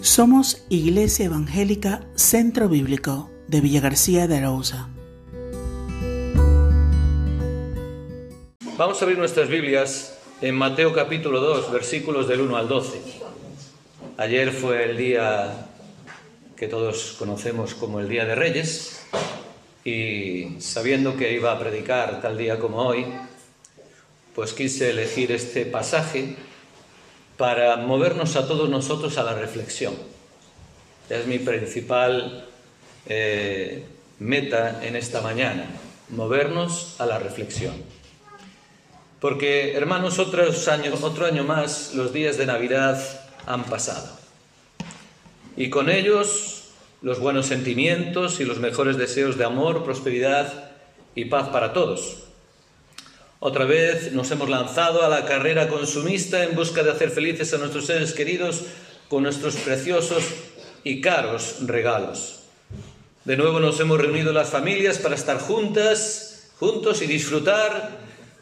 Somos Iglesia Evangélica Centro Bíblico de Villa García de Arauza. Vamos a abrir nuestras Biblias en Mateo capítulo 2, versículos del 1 al 12. Ayer fue el día que todos conocemos como el Día de Reyes y sabiendo que iba a predicar tal día como hoy, pues quise elegir este pasaje para movernos a todos nosotros a la reflexión. Es mi principal eh, meta en esta mañana, movernos a la reflexión. Porque, hermanos, otro año más, los días de Navidad han pasado. Y con ellos los buenos sentimientos y los mejores deseos de amor, prosperidad y paz para todos. Otra vez nos hemos lanzado a la carrera consumista en busca de hacer felices a nuestros seres queridos con nuestros preciosos y caros regalos. De nuevo nos hemos reunido las familias para estar juntas, juntos y disfrutar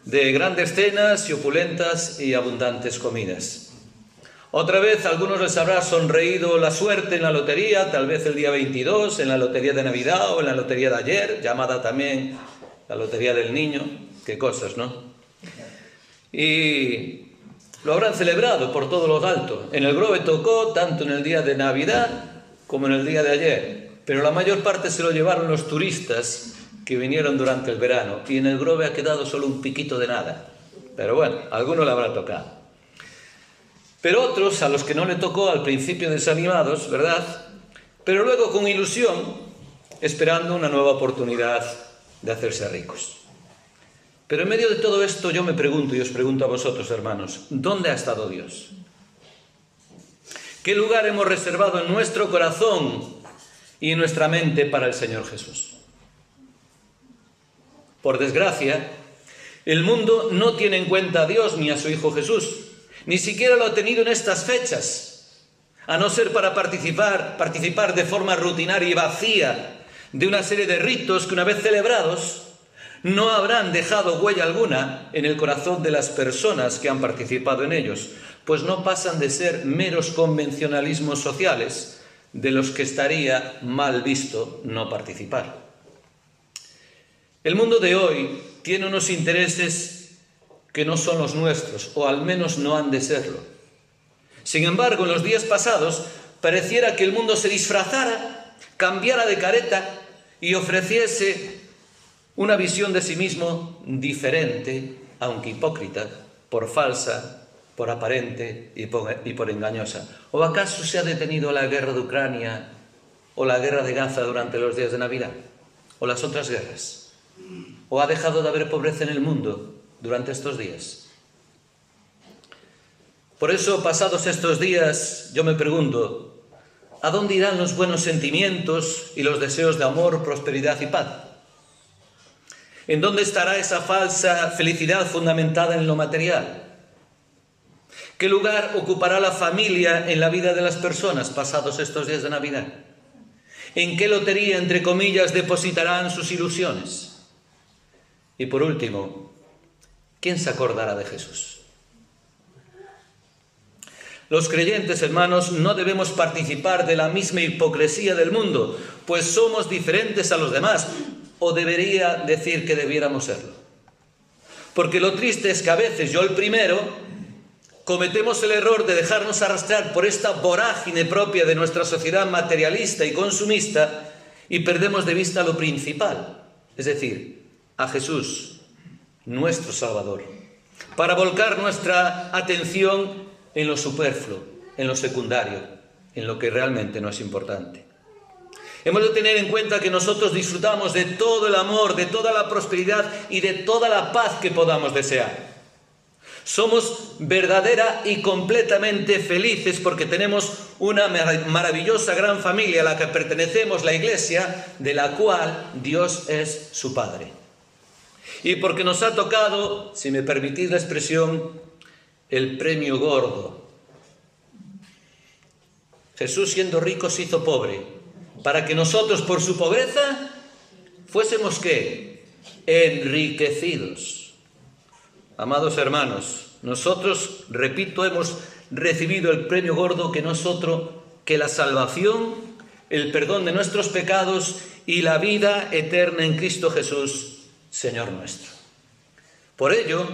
de grandes cenas y opulentas y abundantes comidas. Otra vez a algunos les habrá sonreído la suerte en la lotería, tal vez el día 22, en la lotería de Navidad o en la lotería de ayer, llamada también la lotería del niño. Qué cosas, ¿no? Y lo habrán celebrado por todo lo alto. En el Grove tocó tanto en el día de Navidad como en el día de ayer, pero la mayor parte se lo llevaron los turistas que vinieron durante el verano y en el Grove ha quedado solo un piquito de nada. Pero bueno, alguno le habrá tocado. Pero otros, a los que no le tocó al principio desanimados, ¿verdad? Pero luego con ilusión, esperando una nueva oportunidad de hacerse ricos. Pero en medio de todo esto yo me pregunto y os pregunto a vosotros, hermanos, ¿dónde ha estado Dios? ¿Qué lugar hemos reservado en nuestro corazón y en nuestra mente para el Señor Jesús? Por desgracia, el mundo no tiene en cuenta a Dios ni a su Hijo Jesús, ni siquiera lo ha tenido en estas fechas, a no ser para participar, participar de forma rutinaria y vacía de una serie de ritos que una vez celebrados no habrán dejado huella alguna en el corazón de las personas que han participado en ellos, pues no pasan de ser meros convencionalismos sociales de los que estaría mal visto no participar. El mundo de hoy tiene unos intereses que no son los nuestros, o al menos no han de serlo. Sin embargo, en los días pasados pareciera que el mundo se disfrazara, cambiara de careta y ofreciese una visión de sí mismo diferente, aunque hipócrita, por falsa, por aparente y por, engañosa. ¿O acaso se ha detenido la guerra de Ucrania o la guerra de Gaza durante los días de Navidad? ¿O las otras guerras? ¿O ha dejado de haber pobreza en el mundo durante estos días? Por eso, pasados estos días, yo me pregunto, ¿a dónde irán los buenos sentimientos y los deseos de amor, prosperidad y paz? ¿En dónde estará esa falsa felicidad fundamentada en lo material? ¿Qué lugar ocupará la familia en la vida de las personas pasados estos días de Navidad? ¿En qué lotería, entre comillas, depositarán sus ilusiones? Y por último, ¿quién se acordará de Jesús? Los creyentes, hermanos, no debemos participar de la misma hipocresía del mundo, pues somos diferentes a los demás, o debería decir que debiéramos serlo. Porque lo triste es que a veces, yo el primero, cometemos el error de dejarnos arrastrar por esta vorágine propia de nuestra sociedad materialista y consumista y perdemos de vista lo principal, es decir, a Jesús, nuestro Salvador, para volcar nuestra atención en lo superfluo, en lo secundario, en lo que realmente no es importante. Hemos de tener en cuenta que nosotros disfrutamos de todo el amor, de toda la prosperidad y de toda la paz que podamos desear. Somos verdadera y completamente felices porque tenemos una maravillosa gran familia a la que pertenecemos, la iglesia, de la cual Dios es su Padre. Y porque nos ha tocado, si me permitís la expresión, el premio gordo. Jesús siendo rico se hizo pobre para que nosotros por su pobreza fuésemos qué? Enriquecidos. Amados hermanos, nosotros, repito, hemos recibido el premio gordo que no es otro que la salvación, el perdón de nuestros pecados y la vida eterna en Cristo Jesús, Señor nuestro. Por ello,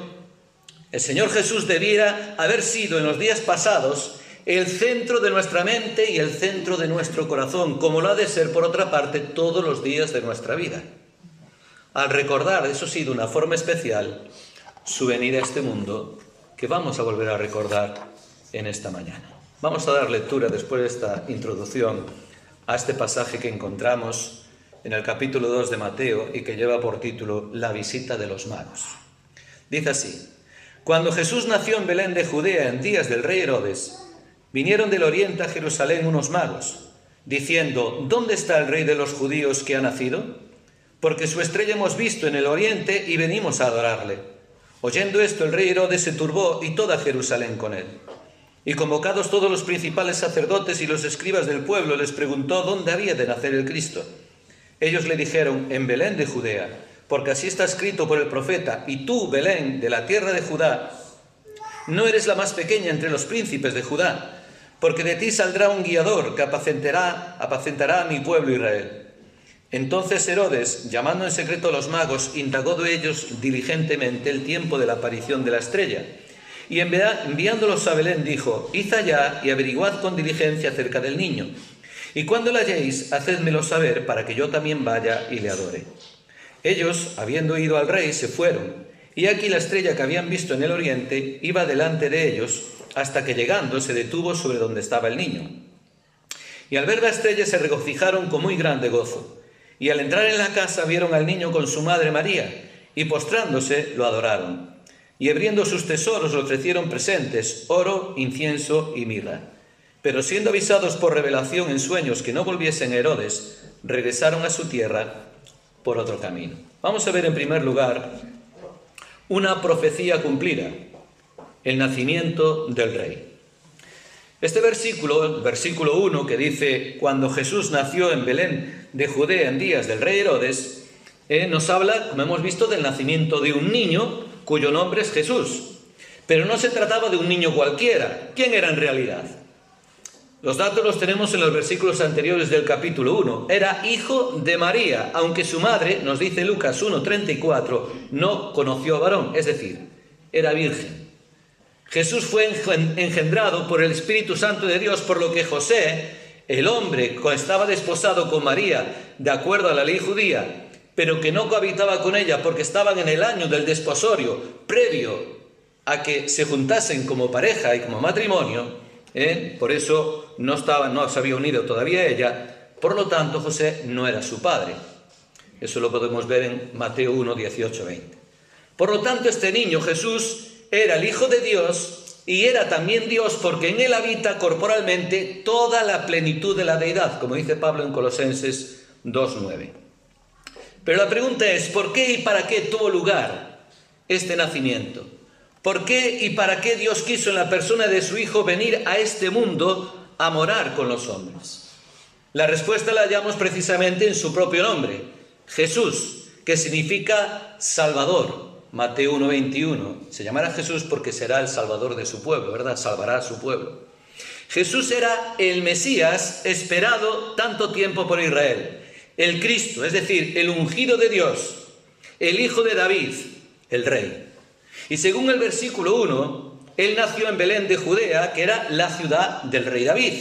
el Señor Jesús debiera haber sido en los días pasados el centro de nuestra mente y el centro de nuestro corazón, como lo ha de ser, por otra parte, todos los días de nuestra vida. Al recordar, eso sí, de una forma especial, su venida a este mundo, que vamos a volver a recordar en esta mañana. Vamos a dar lectura después de esta introducción a este pasaje que encontramos en el capítulo 2 de Mateo y que lleva por título La visita de los magos. Dice así, cuando Jesús nació en Belén de Judea en días del rey Herodes, vinieron del oriente a Jerusalén unos magos, diciendo, ¿dónde está el rey de los judíos que ha nacido? Porque su estrella hemos visto en el oriente y venimos a adorarle. Oyendo esto, el rey Herodes se turbó y toda Jerusalén con él. Y convocados todos los principales sacerdotes y los escribas del pueblo, les preguntó dónde había de nacer el Cristo. Ellos le dijeron, en Belén de Judea, porque así está escrito por el profeta, y tú, Belén, de la tierra de Judá, no eres la más pequeña entre los príncipes de Judá porque de ti saldrá un guiador que apacentará, apacentará a mi pueblo Israel. Entonces Herodes, llamando en secreto a los magos, indagó de ellos diligentemente el tiempo de la aparición de la estrella. Y enviándolos a Belén dijo, Id allá y averiguad con diligencia acerca del niño. Y cuando la halléis, hacedmelo saber para que yo también vaya y le adore. Ellos, habiendo ido al rey, se fueron. Y aquí la estrella que habían visto en el oriente iba delante de ellos hasta que llegando se detuvo sobre donde estaba el niño. Y al ver la estrella se regocijaron con muy grande gozo. Y al entrar en la casa vieron al niño con su madre María, y postrándose lo adoraron. Y abriendo sus tesoros ofrecieron presentes, oro, incienso y mirra. Pero siendo avisados por revelación en sueños que no volviesen a Herodes, regresaron a su tierra por otro camino. Vamos a ver en primer lugar una profecía cumplida el nacimiento del rey. Este versículo, el versículo 1, que dice, cuando Jesús nació en Belén de Judea en días del rey Herodes, eh, nos habla, como hemos visto, del nacimiento de un niño cuyo nombre es Jesús. Pero no se trataba de un niño cualquiera. ¿Quién era en realidad? Los datos los tenemos en los versículos anteriores del capítulo 1. Era hijo de María, aunque su madre, nos dice Lucas 1.34, no conoció a varón, es decir, era virgen. Jesús fue engendrado por el Espíritu Santo de Dios, por lo que José, el hombre, estaba desposado con María, de acuerdo a la ley judía, pero que no cohabitaba con ella porque estaban en el año del desposorio, previo a que se juntasen como pareja y como matrimonio, ¿eh? por eso no, estaba, no se había unido todavía ella, por lo tanto José no era su padre. Eso lo podemos ver en Mateo 1, 18, 20. Por lo tanto, este niño Jesús era el Hijo de Dios y era también Dios porque en él habita corporalmente toda la plenitud de la deidad, como dice Pablo en Colosenses 2.9. Pero la pregunta es, ¿por qué y para qué tuvo lugar este nacimiento? ¿Por qué y para qué Dios quiso en la persona de su Hijo venir a este mundo a morar con los hombres? La respuesta la hallamos precisamente en su propio nombre, Jesús, que significa Salvador, Mateo 1:21. Se llamará Jesús porque será el salvador de su pueblo, ¿verdad? Salvará a su pueblo. Jesús era el Mesías esperado tanto tiempo por Israel, el Cristo, es decir, el ungido de Dios, el hijo de David, el rey. Y según el versículo 1, él nació en Belén de Judea, que era la ciudad del rey David,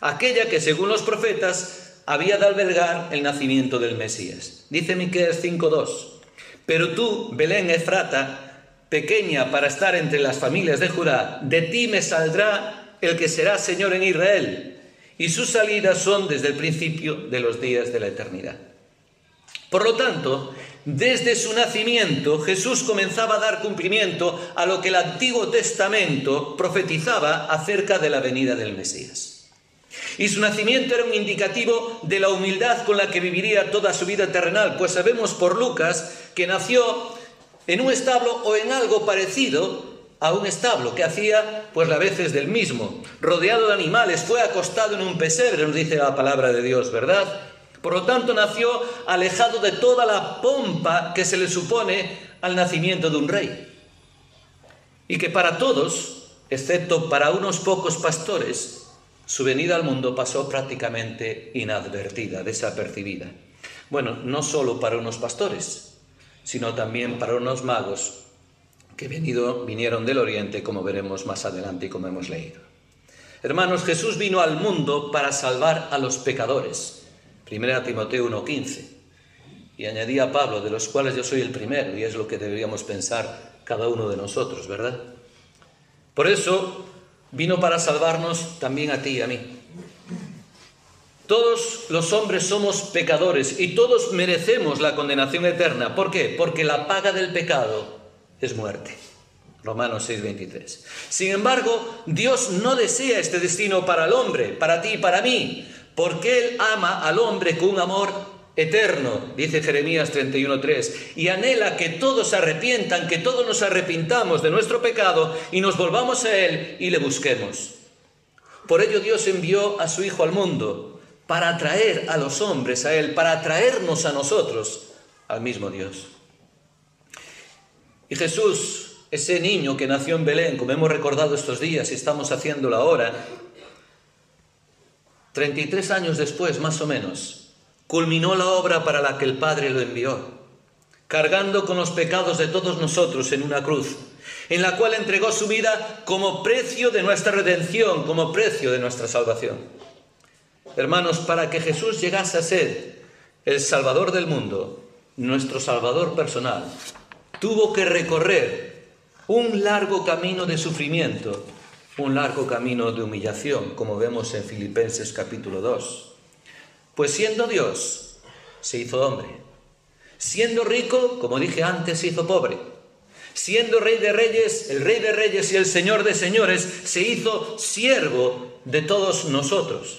aquella que según los profetas había de albergar el nacimiento del Mesías. Dice Miqueas 5:2. Pero tú, Belén Efrata, pequeña para estar entre las familias de Judá, de ti me saldrá el que será Señor en Israel, y sus salidas son desde el principio de los días de la eternidad. Por lo tanto, desde su nacimiento Jesús comenzaba a dar cumplimiento a lo que el Antiguo Testamento profetizaba acerca de la venida del Mesías. Y su nacimiento era un indicativo de la humildad con la que viviría toda su vida terrenal, pues sabemos por Lucas que nació en un establo o en algo parecido a un establo, que hacía pues a veces del mismo, rodeado de animales, fue acostado en un pesebre, nos dice la palabra de Dios, ¿verdad? Por lo tanto, nació alejado de toda la pompa que se le supone al nacimiento de un rey. Y que para todos, excepto para unos pocos pastores, Su venida al mundo pasó prácticamente inadvertida, desapercibida. Bueno, no solo para unos pastores, sino también para unos magos que venido, vinieron del oriente, como veremos más adelante y como hemos leído. Hermanos, Jesús vino al mundo para salvar a los pecadores. 1 Timoteo 1:15. Y añadía Pablo, de los cuales yo soy el primero, y es lo que deberíamos pensar cada uno de nosotros, ¿verdad? Por eso vino para salvarnos también a ti y a mí. Todos los hombres somos pecadores y todos merecemos la condenación eterna. ¿Por qué? Porque la paga del pecado es muerte. Romanos 6:23. Sin embargo, Dios no desea este destino para el hombre, para ti y para mí, porque Él ama al hombre con un amor eterno, dice Jeremías 31:3, y anhela que todos arrepientan, que todos nos arrepintamos de nuestro pecado y nos volvamos a Él y le busquemos. Por ello Dios envió a su Hijo al mundo para atraer a los hombres a Él, para atraernos a nosotros al mismo Dios. Y Jesús, ese niño que nació en Belén, como hemos recordado estos días y estamos haciéndolo ahora, 33 años después, más o menos, culminó la obra para la que el Padre lo envió, cargando con los pecados de todos nosotros en una cruz, en la cual entregó su vida como precio de nuestra redención, como precio de nuestra salvación. Hermanos, para que Jesús llegase a ser el Salvador del mundo, nuestro Salvador personal, tuvo que recorrer un largo camino de sufrimiento, un largo camino de humillación, como vemos en Filipenses capítulo 2. Pues siendo Dios, se hizo hombre. Siendo rico, como dije antes, se hizo pobre. Siendo rey de reyes, el rey de reyes y el señor de señores, se hizo siervo de todos nosotros.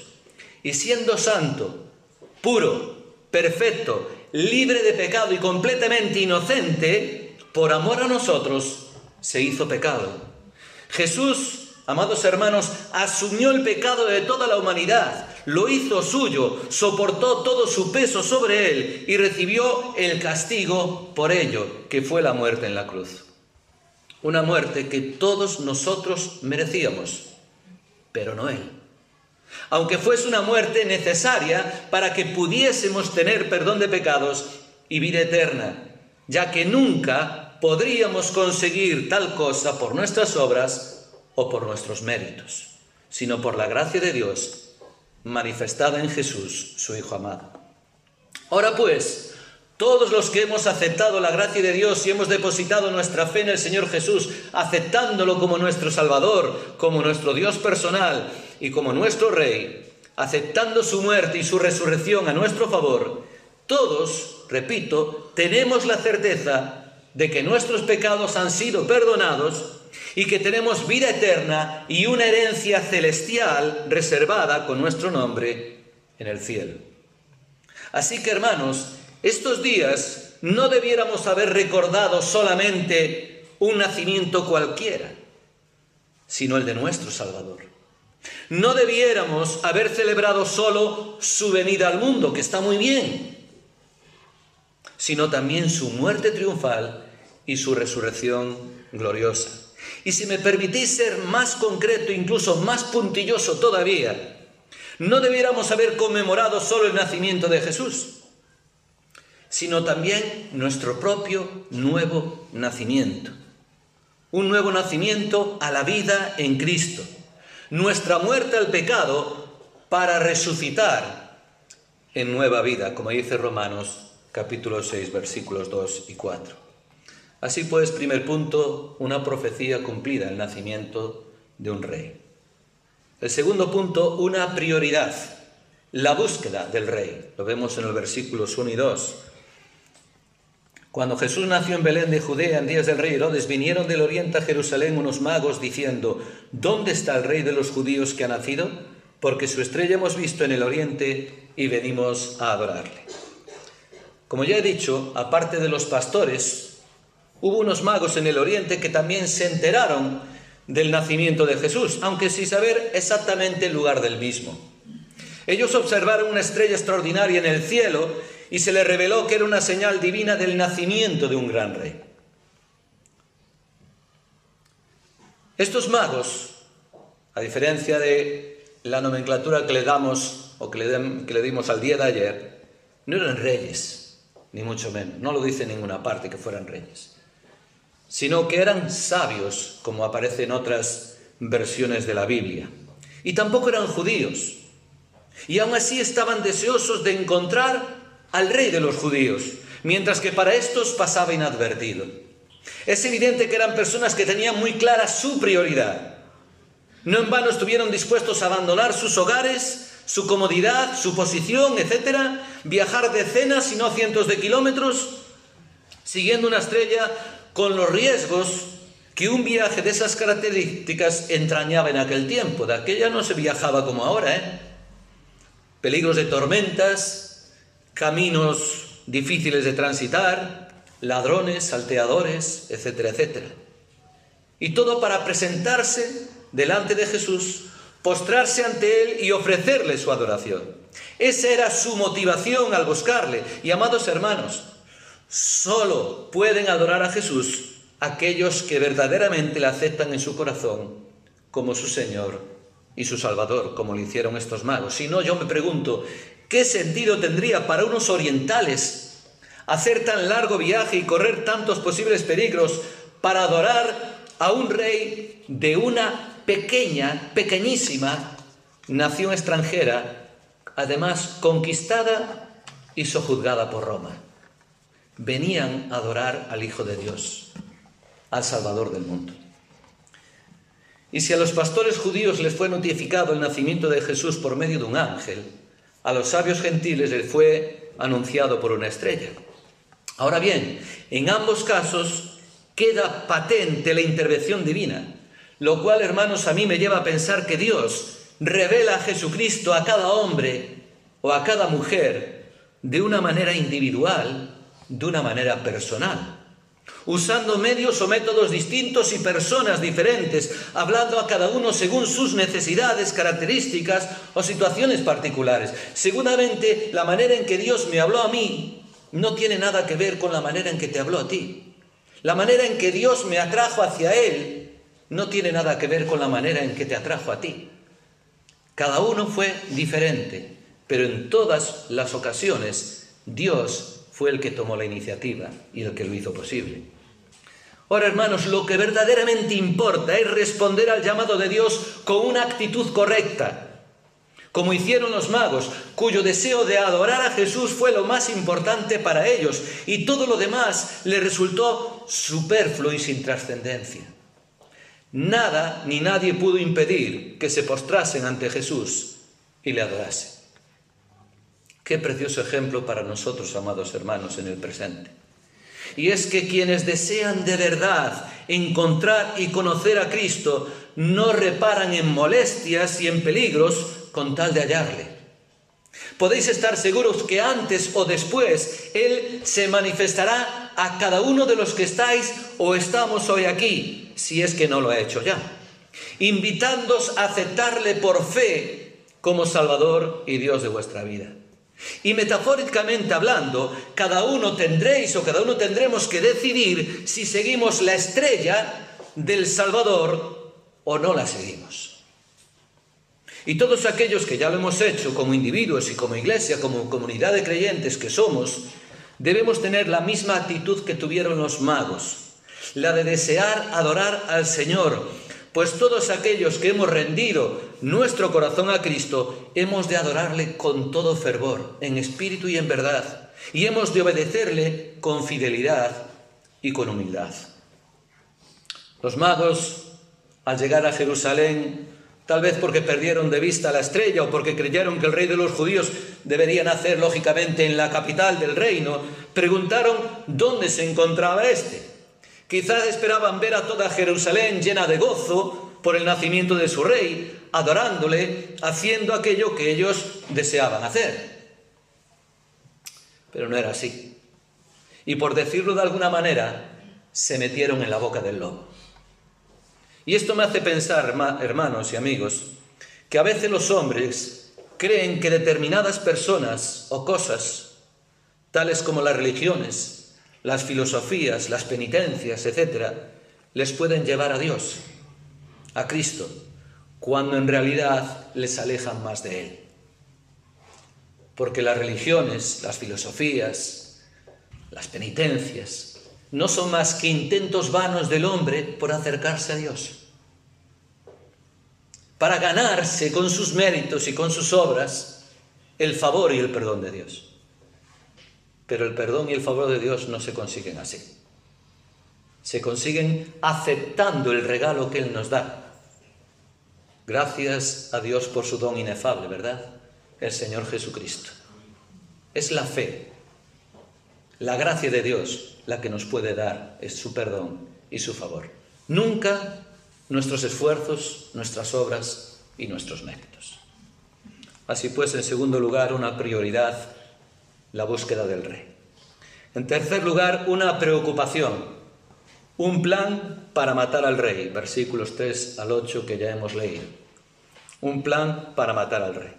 Y siendo santo, puro, perfecto, libre de pecado y completamente inocente, por amor a nosotros, se hizo pecado. Jesús, amados hermanos, asumió el pecado de toda la humanidad, lo hizo suyo, soportó todo su peso sobre él y recibió el castigo por ello, que fue la muerte en la cruz. Una muerte que todos nosotros merecíamos, pero no él. Aunque fuese una muerte necesaria para que pudiésemos tener perdón de pecados y vida eterna, ya que nunca podríamos conseguir tal cosa por nuestras obras o por nuestros méritos, sino por la gracia de Dios manifestada en Jesús, su Hijo amado. Ahora pues, todos los que hemos aceptado la gracia de Dios y hemos depositado nuestra fe en el Señor Jesús, aceptándolo como nuestro Salvador, como nuestro Dios personal y como nuestro Rey, aceptando su muerte y su resurrección a nuestro favor, todos, repito, tenemos la certeza de que nuestros pecados han sido perdonados y que tenemos vida eterna y una herencia celestial reservada con nuestro nombre en el cielo. Así que hermanos, estos días no debiéramos haber recordado solamente un nacimiento cualquiera, sino el de nuestro Salvador. No debiéramos haber celebrado solo su venida al mundo, que está muy bien, sino también su muerte triunfal y su resurrección gloriosa. Y si me permitís ser más concreto, incluso más puntilloso todavía, no debiéramos haber conmemorado solo el nacimiento de Jesús, sino también nuestro propio nuevo nacimiento. Un nuevo nacimiento a la vida en Cristo. Nuestra muerte al pecado para resucitar en nueva vida, como dice Romanos capítulo 6 versículos 2 y 4. Así pues, primer punto, una profecía cumplida, el nacimiento de un rey. El segundo punto, una prioridad, la búsqueda del rey. Lo vemos en los versículos 1 y 2. Cuando Jesús nació en Belén de Judea en días del rey Herodes, vinieron del oriente a Jerusalén unos magos diciendo, ¿dónde está el rey de los judíos que ha nacido? Porque su estrella hemos visto en el oriente y venimos a adorarle. Como ya he dicho, aparte de los pastores, Hubo unos magos en el oriente que también se enteraron del nacimiento de Jesús, aunque sin saber exactamente el lugar del mismo. Ellos observaron una estrella extraordinaria en el cielo y se les reveló que era una señal divina del nacimiento de un gran rey. Estos magos, a diferencia de la nomenclatura que le damos o que le, que le dimos al día de ayer, no eran reyes, ni mucho menos. No lo dice ninguna parte que fueran reyes. Sino que eran sabios, como aparece en otras versiones de la Biblia. Y tampoco eran judíos. Y aún así estaban deseosos de encontrar al rey de los judíos, mientras que para estos pasaba inadvertido. Es evidente que eran personas que tenían muy clara su prioridad no en vano estuvieron dispuestos a abandonar sus hogares, su comodidad, su posición, etcétera, viajar decenas, si no cientos de kilómetros, siguiendo una estrella con los riesgos que un viaje de esas características entrañaba en aquel tiempo. De aquella no se viajaba como ahora, ¿eh? Peligros de tormentas, caminos difíciles de transitar, ladrones, salteadores, etcétera, etcétera. Y todo para presentarse delante de Jesús, postrarse ante Él y ofrecerle su adoración. Esa era su motivación al buscarle. Y amados hermanos, solo pueden adorar a Jesús aquellos que verdaderamente le aceptan en su corazón como su Señor y su Salvador, como lo hicieron estos magos. Si no, yo me pregunto, ¿qué sentido tendría para unos orientales hacer tan largo viaje y correr tantos posibles peligros para adorar a un rey de una pequeña, pequeñísima nación extranjera, además conquistada y sojuzgada por Roma. Venían a adorar al Hijo de Dios, al Salvador del mundo. Y si a los pastores judíos les fue notificado el nacimiento de Jesús por medio de un ángel, a los sabios gentiles les fue anunciado por una estrella. Ahora bien, en ambos casos queda patente la intervención divina. Lo cual, hermanos, a mí me lleva a pensar que Dios revela a Jesucristo a cada hombre o a cada mujer de una manera individual, de una manera personal, usando medios o métodos distintos y personas diferentes, hablando a cada uno según sus necesidades, características o situaciones particulares. Seguramente la manera en que Dios me habló a mí no tiene nada que ver con la manera en que te habló a ti. La manera en que Dios me atrajo hacia Él no tiene nada que ver con la manera en que te atrajo a ti. Cada uno fue diferente, pero en todas las ocasiones Dios fue el que tomó la iniciativa y el que lo hizo posible. Ahora, hermanos, lo que verdaderamente importa es responder al llamado de Dios con una actitud correcta, como hicieron los magos, cuyo deseo de adorar a Jesús fue lo más importante para ellos, y todo lo demás le resultó superfluo y sin trascendencia. Nada ni nadie pudo impedir que se postrasen ante Jesús y le adorasen. Qué precioso ejemplo para nosotros, amados hermanos, en el presente. Y es que quienes desean de verdad encontrar y conocer a Cristo no reparan en molestias y en peligros con tal de hallarle. Podéis estar seguros que antes o después Él se manifestará a cada uno de los que estáis o estamos hoy aquí, si es que no lo ha hecho ya, invitándoos a aceptarle por fe como Salvador y Dios de vuestra vida. Y metafóricamente hablando, cada uno tendréis o cada uno tendremos que decidir si seguimos la estrella del Salvador o no la seguimos. Y todos aquellos que ya lo hemos hecho como individuos y como iglesia, como comunidad de creyentes que somos, debemos tener la misma actitud que tuvieron los magos, la de desear adorar al Señor, pues todos aquellos que hemos rendido nuestro corazón a Cristo, hemos de adorarle con todo fervor, en espíritu y en verdad, y hemos de obedecerle con fidelidad y con humildad. Los magos, al llegar a Jerusalén, Tal vez porque perdieron de vista la estrella o porque creyeron que el rey de los judíos debería nacer lógicamente en la capital del reino, preguntaron dónde se encontraba éste. Quizás esperaban ver a toda Jerusalén llena de gozo por el nacimiento de su rey, adorándole, haciendo aquello que ellos deseaban hacer. Pero no era así. Y por decirlo de alguna manera, se metieron en la boca del lobo. Y esto me hace pensar, hermanos y amigos, que a veces los hombres creen que determinadas personas o cosas, tales como las religiones, las filosofías, las penitencias, etc., les pueden llevar a Dios, a Cristo, cuando en realidad les alejan más de Él. Porque las religiones, las filosofías, las penitencias, no son más que intentos vanos del hombre por acercarse a Dios. Para ganarse con sus méritos y con sus obras el favor y el perdón de Dios. Pero el perdón y el favor de Dios no se consiguen así. Se consiguen aceptando el regalo que Él nos da. Gracias a Dios por su don inefable, ¿verdad? El Señor Jesucristo. Es la fe, la gracia de Dios la que nos puede dar es su perdón y su favor. Nunca nuestros esfuerzos, nuestras obras y nuestros méritos. Así pues, en segundo lugar, una prioridad la búsqueda del rey. En tercer lugar, una preocupación, un plan para matar al rey, versículos 3 al 8 que ya hemos leído. Un plan para matar al rey.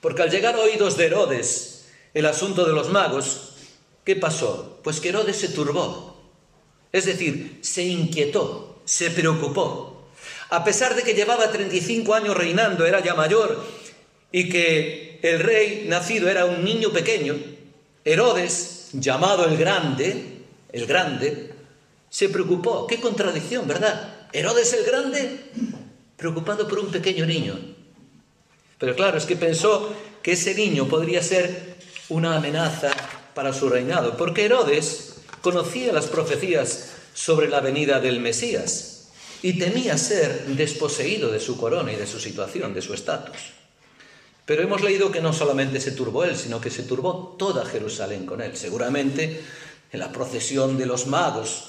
Porque al llegar a oídos de Herodes el asunto de los magos, ¿qué pasó? Pues que Herodes se turbó, es decir, se inquietó, se preocupó. A pesar de que llevaba 35 años reinando, era ya mayor y que el rey nacido era un niño pequeño, Herodes, llamado el Grande, el Grande, se preocupó. Qué contradicción, ¿verdad? Herodes el Grande, preocupado por un pequeño niño. Pero claro, es que pensó que ese niño podría ser una amenaza para su reinado, porque Herodes conocía las profecías sobre la venida del Mesías y temía ser desposeído de su corona y de su situación, de su estatus. Pero hemos leído que no solamente se turbó él, sino que se turbó toda Jerusalén con él. Seguramente en la procesión de los magos,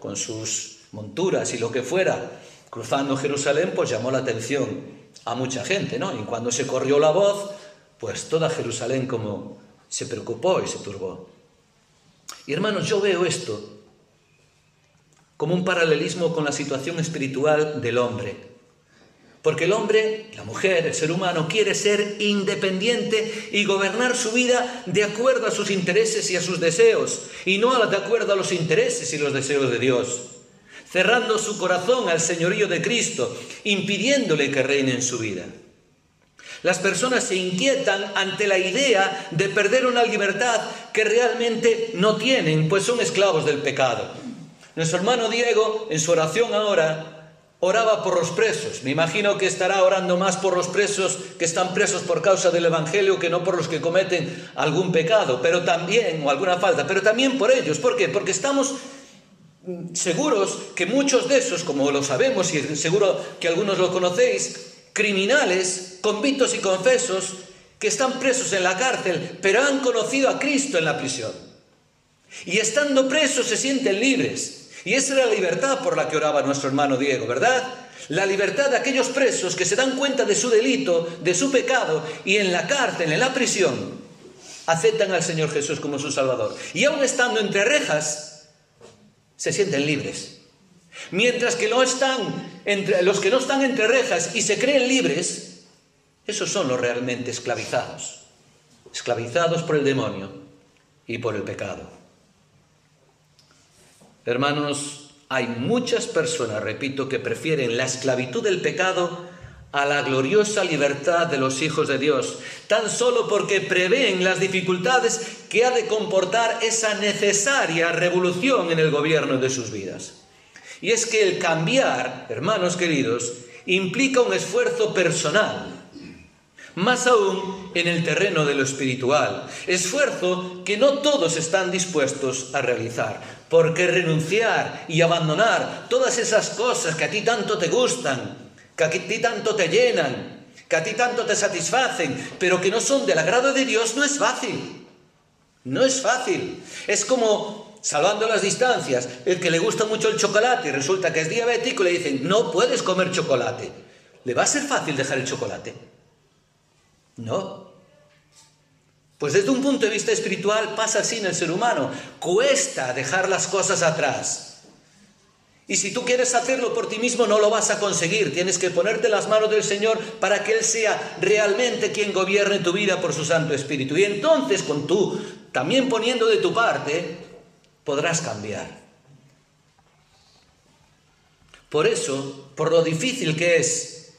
con sus monturas y lo que fuera, cruzando Jerusalén, pues llamó la atención a mucha gente, ¿no? Y cuando se corrió la voz, pues toda Jerusalén como se preocupó y se turbó. Y hermanos, yo veo esto como un paralelismo con la situación espiritual del hombre. Porque el hombre, la mujer, el ser humano quiere ser independiente y gobernar su vida de acuerdo a sus intereses y a sus deseos, y no de acuerdo a los intereses y los deseos de Dios, cerrando su corazón al señorío de Cristo, impidiéndole que reine en su vida. Las personas se inquietan ante la idea de perder una libertad que realmente no tienen, pues son esclavos del pecado. Nuestro hermano Diego, en su oración ahora, oraba por los presos. Me imagino que estará orando más por los presos que están presos por causa del Evangelio que no por los que cometen algún pecado, pero también, o alguna falta, pero también por ellos. ¿Por qué? Porque estamos seguros que muchos de esos, como lo sabemos y seguro que algunos lo conocéis, criminales, convictos y confesos, que están presos en la cárcel, pero han conocido a Cristo en la prisión. Y estando presos se sienten libres. Y esa era la libertad por la que oraba nuestro hermano Diego, ¿verdad? La libertad de aquellos presos que se dan cuenta de su delito, de su pecado, y en la cárcel, en la prisión, aceptan al Señor Jesús como su Salvador. Y aún estando entre rejas, se sienten libres. Mientras que los que no están entre rejas y se creen libres, esos son los realmente esclavizados. Esclavizados por el demonio y por el pecado. Hermanos, hay muchas personas, repito, que prefieren la esclavitud del pecado a la gloriosa libertad de los hijos de Dios, tan solo porque prevén las dificultades que ha de comportar esa necesaria revolución en el gobierno de sus vidas. Y es que el cambiar, hermanos queridos, implica un esfuerzo personal, más aún en el terreno de lo espiritual, esfuerzo que no todos están dispuestos a realizar, porque renunciar y abandonar todas esas cosas que a ti tanto te gustan, que a ti tanto te llenan, que a ti tanto te satisfacen, pero que no son del agrado de Dios, no es fácil. No es fácil. Es como, salvando las distancias, el que le gusta mucho el chocolate y resulta que es diabético, le dicen, no puedes comer chocolate. ¿Le va a ser fácil dejar el chocolate? No. Pues desde un punto de vista espiritual pasa así en el ser humano. Cuesta dejar las cosas atrás. Y si tú quieres hacerlo por ti mismo no lo vas a conseguir. Tienes que ponerte las manos del Señor para que Él sea realmente quien gobierne tu vida por su Santo Espíritu. Y entonces con tú también poniendo de tu parte podrás cambiar. Por eso, por lo difícil que es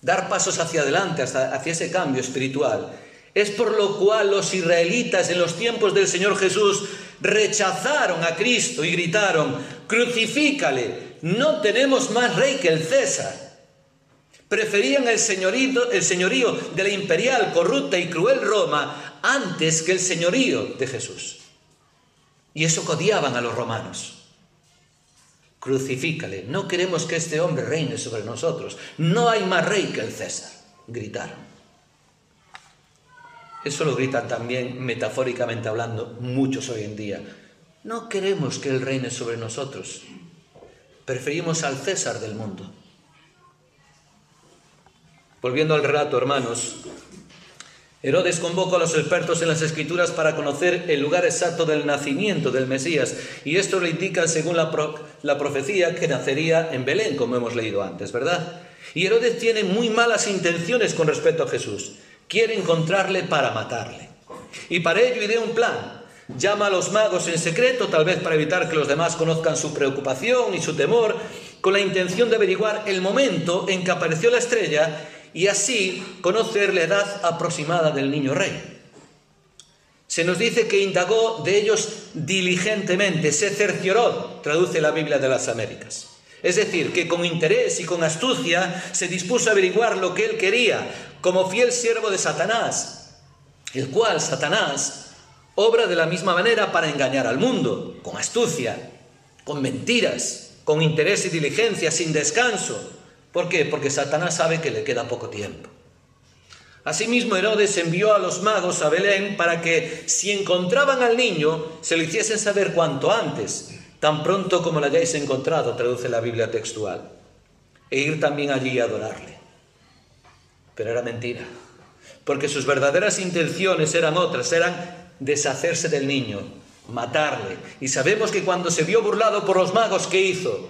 dar pasos hacia adelante, hacia ese cambio espiritual. Es por lo cual los israelitas en los tiempos del Señor Jesús rechazaron a Cristo y gritaron, crucifícale, no tenemos más rey que el César. Preferían el señorío, de la imperial, corrupta y cruel Roma antes que el señorío de Jesús. Y eso codiaban a los romanos. Crucifícale, no queremos que este hombre reine sobre nosotros. No hay más rey que el César, gritaron. Eso lo gritan también, metafóricamente hablando, muchos hoy en día. No queremos que Él reine sobre nosotros. Preferimos al César del mundo. Volviendo al relato, hermanos, Herodes convocó a los expertos en las escrituras para conocer el lugar exacto del nacimiento del Mesías, y esto lo indica según la, la, profecía que nacería en Belén, como hemos leído antes, ¿verdad? Y Herodes tiene muy malas intenciones con respecto a Jesús quiere encontrarle para matarle. Y para ello idea un plan. Llama a los magos en secreto, tal vez para evitar que los demás conozcan su preocupación y su temor, con la intención de averiguar el momento en que apareció la estrella y así conocer la edad aproximada del niño rey. Se nos dice que indagó de ellos diligentemente, se cercioró, traduce la Biblia de las Américas. Es decir, que con interés y con astucia se dispuso a averiguar lo que él quería, como fiel siervo de Satanás, el cual Satanás obra de la misma manera para engañar al mundo, con astucia, con mentiras, con interés y diligencia, sin descanso. ¿Por qué? Porque Satanás sabe que le queda poco tiempo. Asimismo, Herodes envió a los magos a Belén para que, si encontraban al niño, se lo hiciesen saber cuanto antes, tan pronto como lo hayáis encontrado, traduce la Biblia textual, e ir también allí a adorarle. Pero era mentira, porque sus verdaderas intenciones eran otras, eran deshacerse del niño, matarle. Y sabemos que cuando se vio burlado por los magos, ¿qué hizo?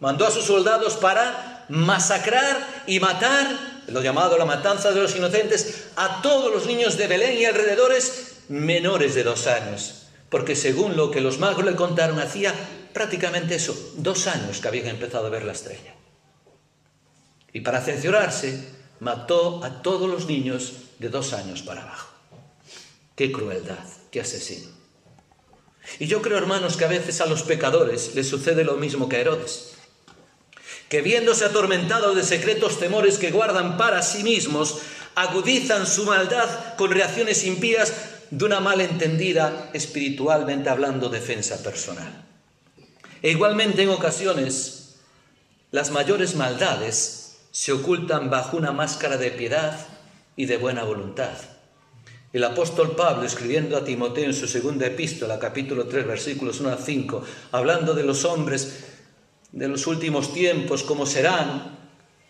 Mandó a sus soldados para masacrar y matar, lo llamado la matanza de los inocentes, a todos los niños de Belén y alrededores menores de dos años porque según lo que los magos le contaron, hacía prácticamente eso, dos años que habían empezado a ver la estrella. Y para censurarse, mató a todos los niños de dos años para abajo. Qué crueldad, qué asesino. Y yo creo, hermanos, que a veces a los pecadores les sucede lo mismo que a Herodes, que viéndose atormentados de secretos temores que guardan para sí mismos, agudizan su maldad con reacciones impías de una malentendida, espiritualmente hablando, defensa personal. E igualmente en ocasiones, las mayores maldades se ocultan bajo una máscara de piedad y de buena voluntad. El apóstol Pablo, escribiendo a Timoteo en su segunda epístola, capítulo 3, versículos 1 a 5, hablando de los hombres de los últimos tiempos, como serán,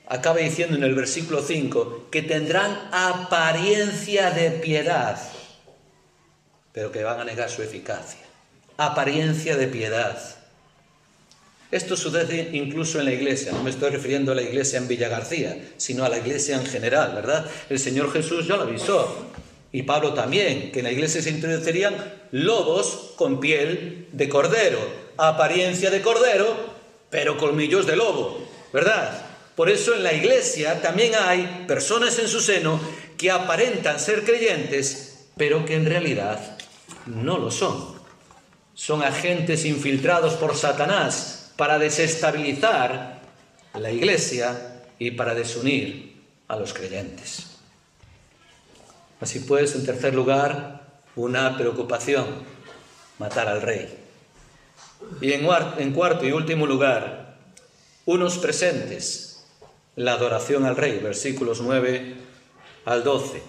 acaba diciendo en el versículo 5, que tendrán apariencia de piedad, pero que van a negar su eficacia. Apariencia de piedad. Esto sucede incluso en la iglesia, no me estoy refiriendo a la iglesia en Villa García, sino a la iglesia en general, ¿verdad? El Señor Jesús ya lo avisó, y Pablo también, que en la iglesia se introducirían lobos con piel de cordero, apariencia de cordero, pero colmillos de lobo, ¿verdad? Por eso en la iglesia también hay personas en su seno que aparentan ser creyentes, pero que en realidad no lo son. Son agentes infiltrados por Satanás para desestabilizar la iglesia y para desunir a los creyentes. Así pues, en tercer lugar, una preocupación, matar al rey. Y en, cuarto y último lugar, unos presentes, la adoración al rey, versículos 9 al 12.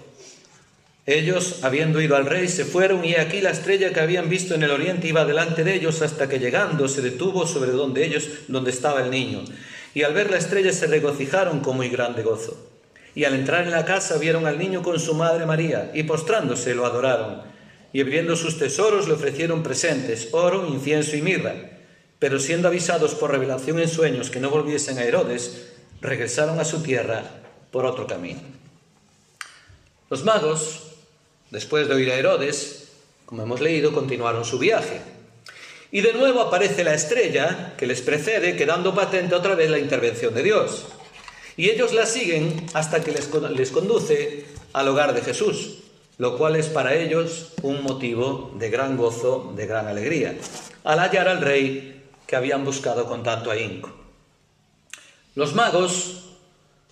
Ellos, habiendo ido al rey, se fueron y aquí la estrella que habían visto en el oriente iba delante de ellos hasta que llegando se detuvo sobre donde ellos, donde estaba el niño. Y al ver la estrella se regocijaron con muy grande gozo. Y al entrar en la casa vieron al niño con su madre María y postrándose lo adoraron. Y abriendo sus tesoros le ofrecieron presentes, oro, incienso y mirra. Pero siendo avisados por revelación en sueños que no volviesen a Herodes, regresaron a su tierra por otro camino. Los magos Después de oír a Herodes, como hemos leído, continuaron su viaje. Y de nuevo aparece la estrella que les precede, quedando patente otra vez la intervención de Dios. Y ellos la siguen hasta que les, les conduce al hogar de Jesús, lo cual es para ellos un motivo de gran gozo, de gran alegría, al hallar al rey que habían buscado con tanto ahínco. Los magos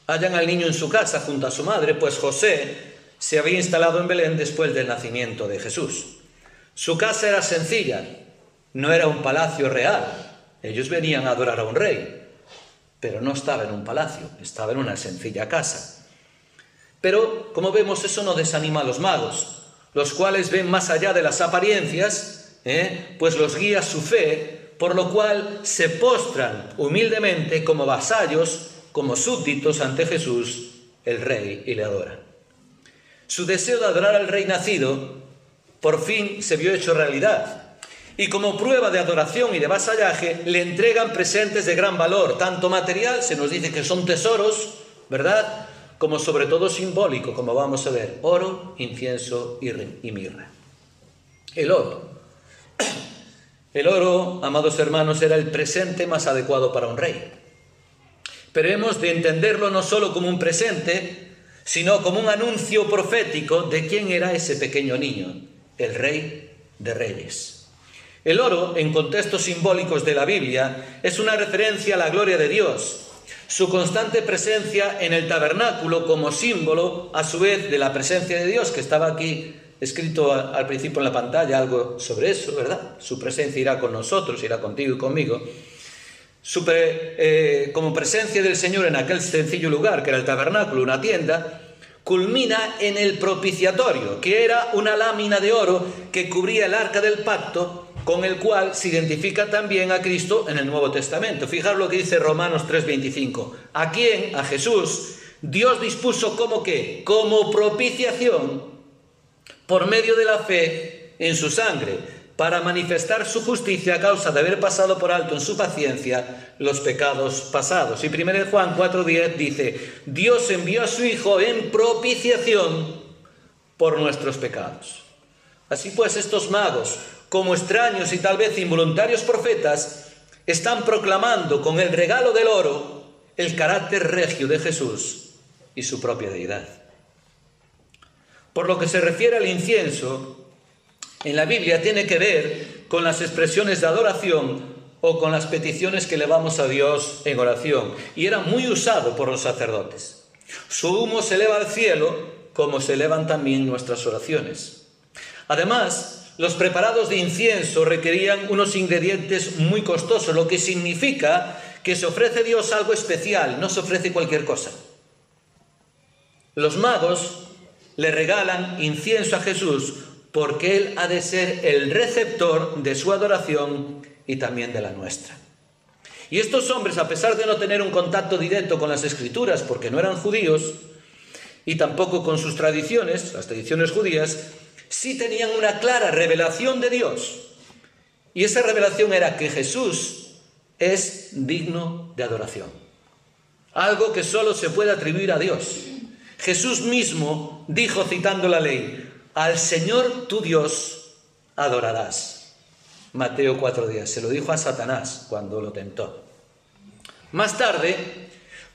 hallan al niño en su casa junto a su madre, pues José se había instalado en Belén después del nacimiento de Jesús. Su casa era sencilla, no era un palacio real. Ellos venían a adorar a un rey, pero no estaba en un palacio, estaba en una sencilla casa. Pero, como vemos, eso no desanima a los magos, los cuales ven más allá de las apariencias, ¿eh? pues los guía su fe, por lo cual se postran humildemente como vasallos, como súbditos ante Jesús, el rey, y le adoran. Su deseo de adorar al rey nacido por fin se vio hecho realidad. Y como prueba de adoración y de vasallaje, le entregan presentes de gran valor, tanto material, se nos dice que son tesoros, ¿verdad? Como sobre todo simbólico, como vamos a ver, oro, incienso y mirra. El oro. El oro, amados hermanos, era el presente más adecuado para un rey. Pero hemos de entenderlo no solo como un presente, sino como un anuncio profético de quién era ese pequeño niño, el rey de reyes. El oro, en contextos simbólicos de la Biblia, es una referencia a la gloria de Dios, su constante presencia en el tabernáculo como símbolo, a su vez, de la presencia de Dios, que estaba aquí escrito al principio en la pantalla algo sobre eso, ¿verdad? Su presencia irá con nosotros, irá contigo y conmigo. Eh, como presencia del Señor en aquel sencillo lugar, que era el tabernáculo, una tienda, culmina en el propiciatorio, que era una lámina de oro que cubría el arca del pacto, con el cual se identifica también a Cristo en el Nuevo Testamento. Fijaros lo que dice Romanos 3:25. A quien, a Jesús, Dios dispuso como que, como propiciación, por medio de la fe en su sangre para manifestar su justicia a causa de haber pasado por alto en su paciencia los pecados pasados. Y 1 Juan 4:10 dice, Dios envió a su Hijo en propiciación por nuestros pecados. Así pues, estos magos, como extraños y tal vez involuntarios profetas, están proclamando con el regalo del oro el carácter regio de Jesús y su propia deidad. Por lo que se refiere al incienso, en la Biblia tiene que ver con las expresiones de adoración o con las peticiones que elevamos a Dios en oración. Y era muy usado por los sacerdotes. Su humo se eleva al cielo como se elevan también nuestras oraciones. Además, los preparados de incienso requerían unos ingredientes muy costosos, lo que significa que se ofrece a Dios algo especial, no se ofrece cualquier cosa. Los magos le regalan incienso a Jesús porque Él ha de ser el receptor de su adoración y también de la nuestra. Y estos hombres, a pesar de no tener un contacto directo con las escrituras, porque no eran judíos, y tampoco con sus tradiciones, las tradiciones judías, sí tenían una clara revelación de Dios. Y esa revelación era que Jesús es digno de adoración. Algo que solo se puede atribuir a Dios. Jesús mismo dijo, citando la ley, al Señor tu Dios adorarás. Mateo 4 días. Se lo dijo a Satanás cuando lo tentó. Más tarde,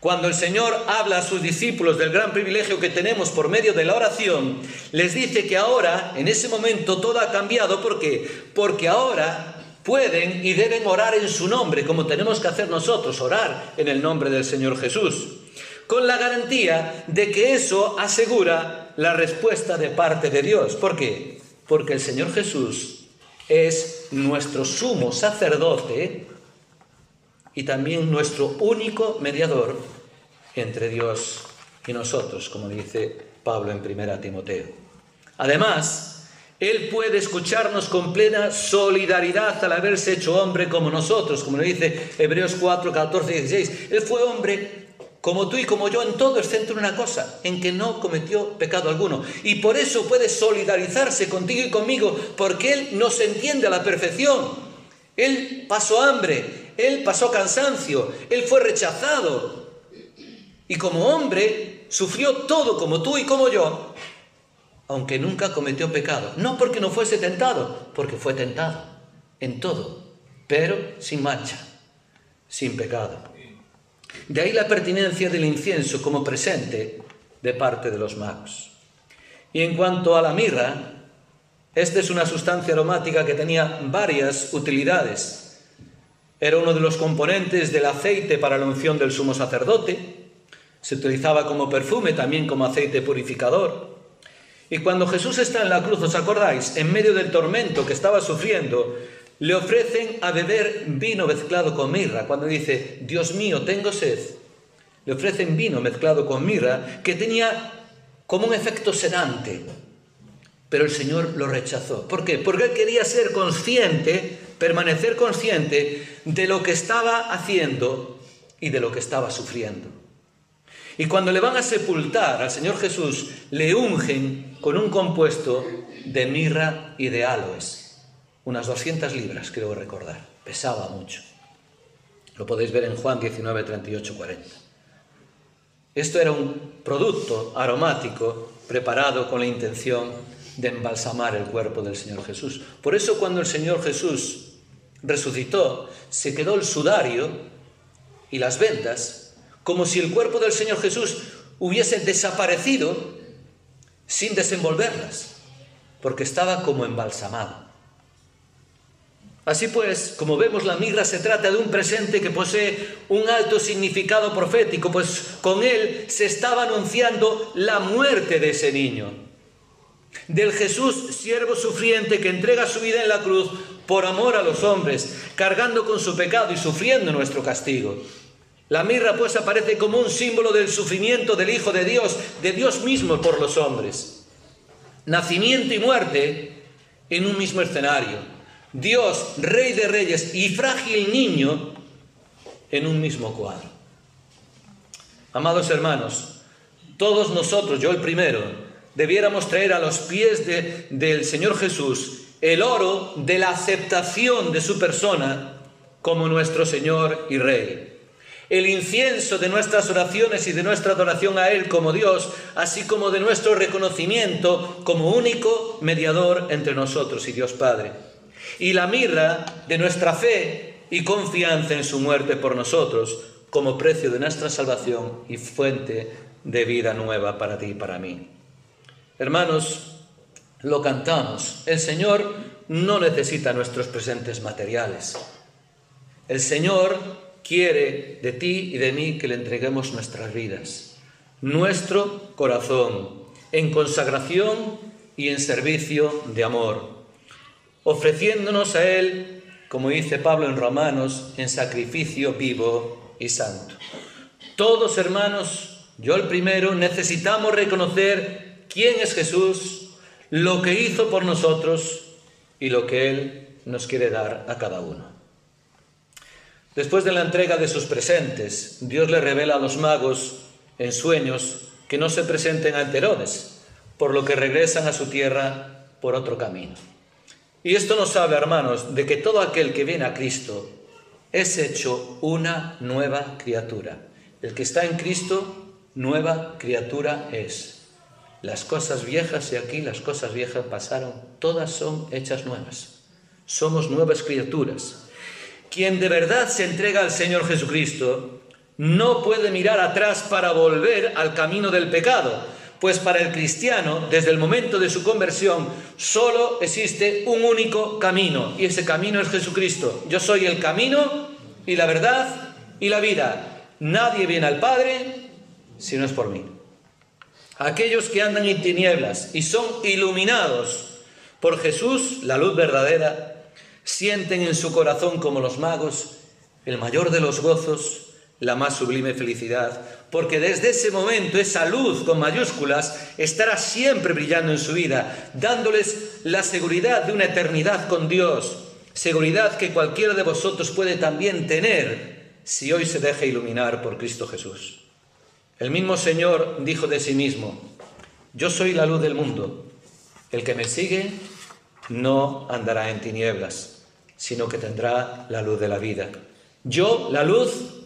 cuando el Señor habla a sus discípulos del gran privilegio que tenemos por medio de la oración, les dice que ahora, en ese momento, todo ha cambiado. ¿Por qué? Porque ahora pueden y deben orar en su nombre, como tenemos que hacer nosotros, orar en el nombre del Señor Jesús, con la garantía de que eso asegura la respuesta de parte de Dios. ¿Por qué? Porque el Señor Jesús es nuestro sumo sacerdote y también nuestro único mediador entre Dios y nosotros, como dice Pablo en 1 Timoteo. Además, Él puede escucharnos con plena solidaridad al haberse hecho hombre como nosotros, como le dice Hebreos 4, 14 y 16. Él fue hombre como tú y como yo, en todo excepto en una cosa, en que no cometió pecado alguno. Y por eso puede solidarizarse contigo y conmigo, porque Él nos entiende a la perfección. Él pasó hambre, Él pasó cansancio, Él fue rechazado. Y como hombre, sufrió todo como tú y como yo, aunque nunca cometió pecado. No porque no fuese tentado, porque fue tentado en todo, pero sin mancha, sin pecado. De ahí la pertinencia del incienso como presente de parte de los magos. Y en cuanto a la mirra, esta es una sustancia aromática que tenía varias utilidades. Era uno de los componentes del aceite para la unción del sumo sacerdote. Se utilizaba como perfume, también como aceite purificador. Y cuando Jesús está en la cruz, ¿os acordáis? En medio del tormento que estaba sufriendo, le ofrecen a beber vino mezclado con mirra. Cuando dice, Dios mío, tengo sed, le ofrecen vino mezclado con mirra que tenía como un efecto sedante. Pero el Señor lo rechazó. ¿Por qué? Porque él quería ser consciente, permanecer consciente de lo que estaba haciendo y de lo que estaba sufriendo. Y cuando le van a sepultar al Señor Jesús, le ungen con un compuesto de mirra y de aloes. Unas 200 libras, creo recordar. Pesaba mucho. Lo podéis ver en Juan 19, 38, 40. Esto era un producto aromático preparado con la intención de embalsamar el cuerpo del Señor Jesús. Por eso cuando el Señor Jesús resucitó, se quedó el sudario y las vendas como si el cuerpo del Señor Jesús hubiese desaparecido sin desenvolverlas, porque estaba como embalsamado. Así pues, como vemos, la mirra se trata de un presente que posee un alto significado profético, pues con él se estaba anunciando la muerte de ese niño, del Jesús siervo sufriente que entrega su vida en la cruz por amor a los hombres, cargando con su pecado y sufriendo nuestro castigo. La mirra pues aparece como un símbolo del sufrimiento del Hijo de Dios, de Dios mismo por los hombres. Nacimiento y muerte en un mismo escenario. Dios, Rey de Reyes y frágil niño en un mismo cuadro. Amados hermanos, todos nosotros, yo el primero, debiéramos traer a los pies de, del Señor Jesús el oro de la aceptación de su persona como nuestro Señor y Rey el incienso de nuestras oraciones y de nuestra adoración a Él como Dios, así como de nuestro reconocimiento como único mediador entre nosotros y Dios Padre. Y la mirra de nuestra fe y confianza en su muerte por nosotros como precio de nuestra salvación y fuente de vida nueva para ti y para mí. Hermanos, lo cantamos. El Señor no necesita nuestros presentes materiales. El Señor quiere de ti y de mí que le entreguemos nuestras vidas, nuestro corazón, en consagración y en servicio de amor, ofreciéndonos a Él, como dice Pablo en Romanos, en sacrificio vivo y santo. Todos hermanos, yo el primero, necesitamos reconocer quién es Jesús, lo que hizo por nosotros y lo que Él nos quiere dar a cada uno. Después de la entrega de sus presentes, Dios le revela a los magos en sueños que no se presenten ante por lo que regresan a su tierra por otro camino. Y esto nos sabe, hermanos, de que todo aquel que viene a Cristo es hecho una nueva criatura. El que está en Cristo, nueva criatura es. Las cosas viejas, y aquí las cosas viejas pasaron, todas son hechas nuevas. Somos nuevas criaturas. Quien de verdad se entrega al Señor Jesucristo no puede mirar atrás para volver al camino del pecado, pues para el cristiano, desde el momento de su conversión, solo existe un único camino, y ese camino es Jesucristo. Yo soy el camino y la verdad y la vida. Nadie viene al Padre si no es por mí. Aquellos que andan en tinieblas y son iluminados por Jesús, la luz verdadera, sienten en su corazón como los magos el mayor de los gozos, la más sublime felicidad, porque desde ese momento esa luz con mayúsculas estará siempre brillando en su vida, dándoles la seguridad de una eternidad con Dios, seguridad que cualquiera de vosotros puede también tener si hoy se deja iluminar por Cristo Jesús. El mismo Señor dijo de sí mismo, yo soy la luz del mundo, el que me sigue no andará en tinieblas sino que tendrá la luz de la vida. Yo, la luz,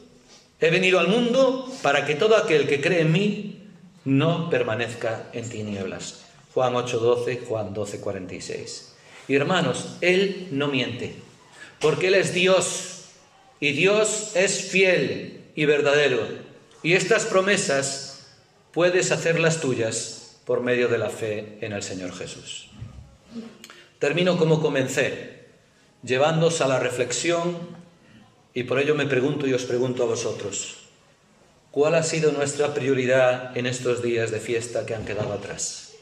he venido al mundo para que todo aquel que cree en mí no permanezca en tinieblas. Juan 8:12, Juan 12:46. Y hermanos, Él no miente, porque Él es Dios, y Dios es fiel, y verdadero. Y estas promesas puedes hacerlas tuyas por medio de la fe en el Señor Jesús. Termino como comencé, llevándoos a la reflexión y por ello me pregunto y os pregunto a vosotros, ¿cuál ha sido nuestra prioridad en estos días de fiesta que han quedado atrás?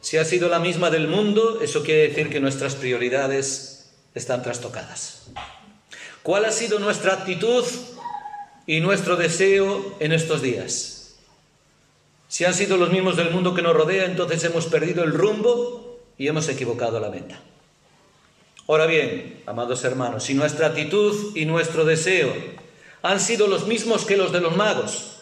Si ha sido la misma del mundo, eso quiere decir que nuestras prioridades están trastocadas. ¿Cuál ha sido nuestra actitud y nuestro deseo en estos días? Si han sido los mismos del mundo que nos rodea, entonces hemos perdido el rumbo y hemos equivocado la meta. Ahora bien, amados hermanos, si nuestra actitud y nuestro deseo han sido los mismos que los de los magos,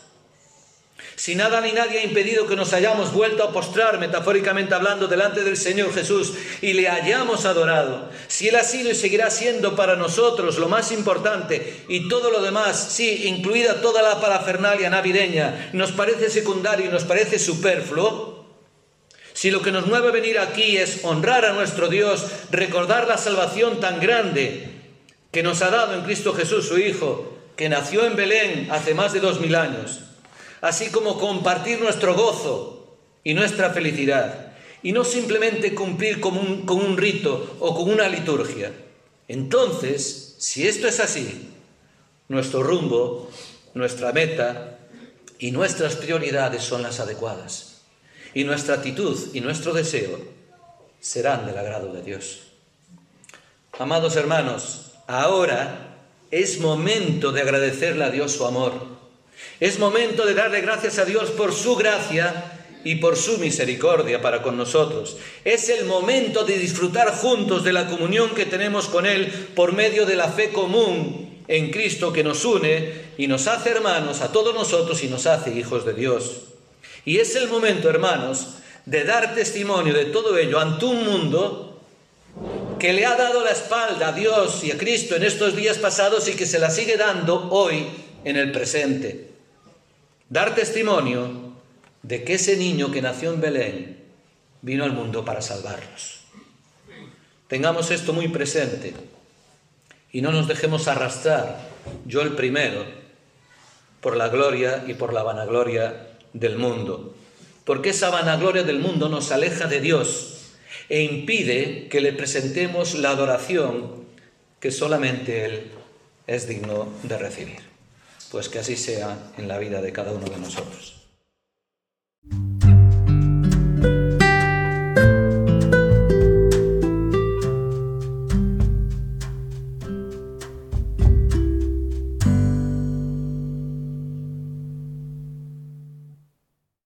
si nada ni nadie ha impedido que nos hayamos vuelto a postrar, metafóricamente hablando, delante del Señor Jesús y le hayamos adorado, si Él ha sido y seguirá siendo para nosotros lo más importante y todo lo demás, sí, incluida toda la parafernalia navideña, nos parece secundario y nos parece superfluo, si lo que nos mueve a venir aquí es honrar a nuestro Dios, recordar la salvación tan grande que nos ha dado en Cristo Jesús, su Hijo, que nació en Belén hace más de dos mil años, así como compartir nuestro gozo y nuestra felicidad, y no simplemente cumplir con un, rito o con una liturgia. Entonces, si esto es así, nuestro rumbo, nuestra meta y nuestras prioridades son las adecuadas. Y nuestra actitud y nuestro deseo serán del agrado de Dios. Amados hermanos, ahora es momento de agradecerle a Dios su amor es momento de darle gracias a Dios por su gracia y por su misericordia para con nosotros. Es el momento de disfrutar juntos de la comunión que tenemos con Él por medio de la fe común en Cristo que nos une y nos hace hermanos a todos nosotros y nos hace hijos de Dios. Y es el momento, hermanos, de dar testimonio de todo ello ante un mundo que le ha dado la espalda a Dios y a Cristo en estos días pasados y que se la sigue dando hoy en el presente. Dar testimonio de que ese niño que nació en Belén vino al mundo para salvarnos. Tengamos esto muy presente y no nos dejemos arrastrar, yo el primero, por la gloria y por la vanagloria del mundo. Porque esa vanagloria del mundo nos aleja de Dios e impide que le presentemos la adoración que solamente Él es digno de recibir. Pues que así sea en la vida de cada uno de nosotros.